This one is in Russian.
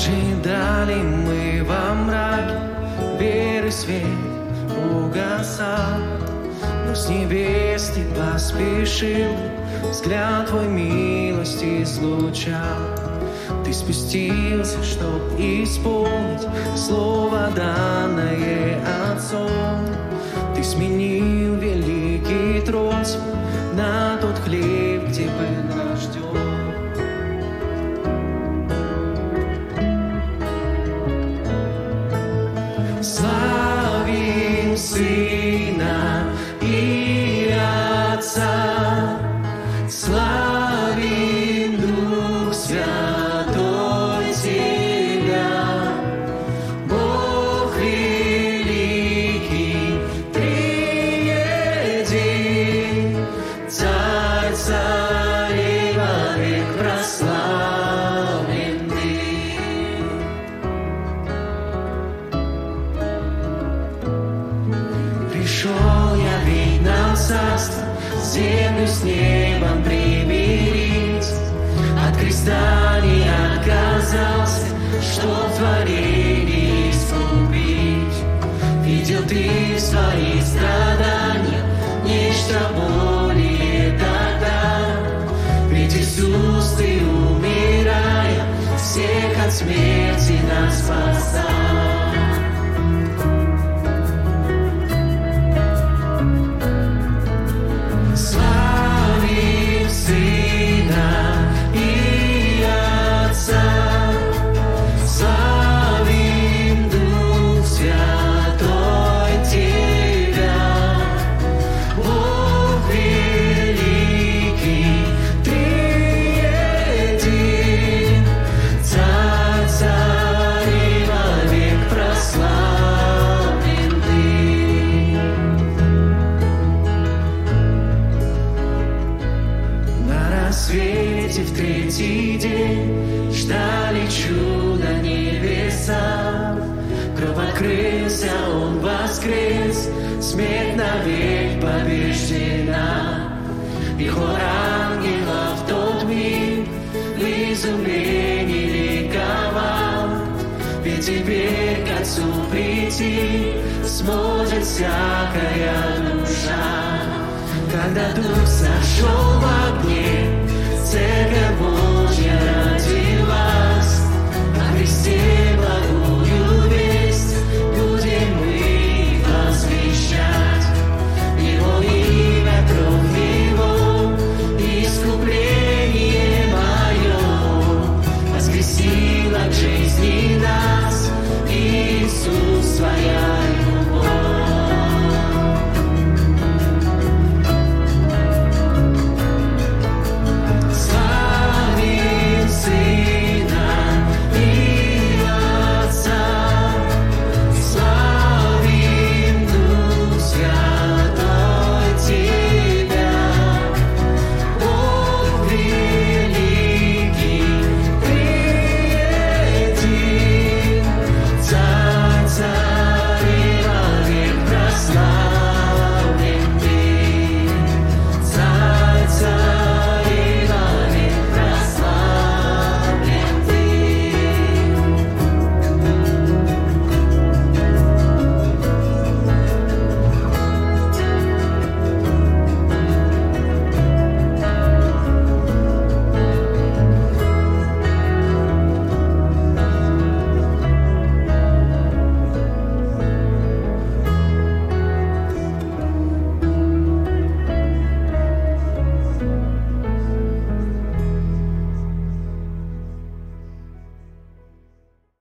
Ожидали мы во мраке веры свет угасал, но с небес ты поспешил, взгляд твой милости излучал. Ты спустился, чтоб исполнить слово данное Отцом. Ты сменил великий трон на Сына и Отца, Пришел я ведь нам царство, землю с небом примирить. От креста не отказался, что творение искупить. Видел ты свои страдания, нечто более тогда. Ведь Иисус, ты умирая, всех от смерти нас спасал. Рассвете в третий день ждали чудо небеса. Гроб открылся, он воскрес, смерть навек побеждена. И хор ангелов тот миг в изумлении ликовал. Ведь теперь к Отцу прийти сможет всякая душа. Когда дух сошел в огне, жизни нас, Иисус, своя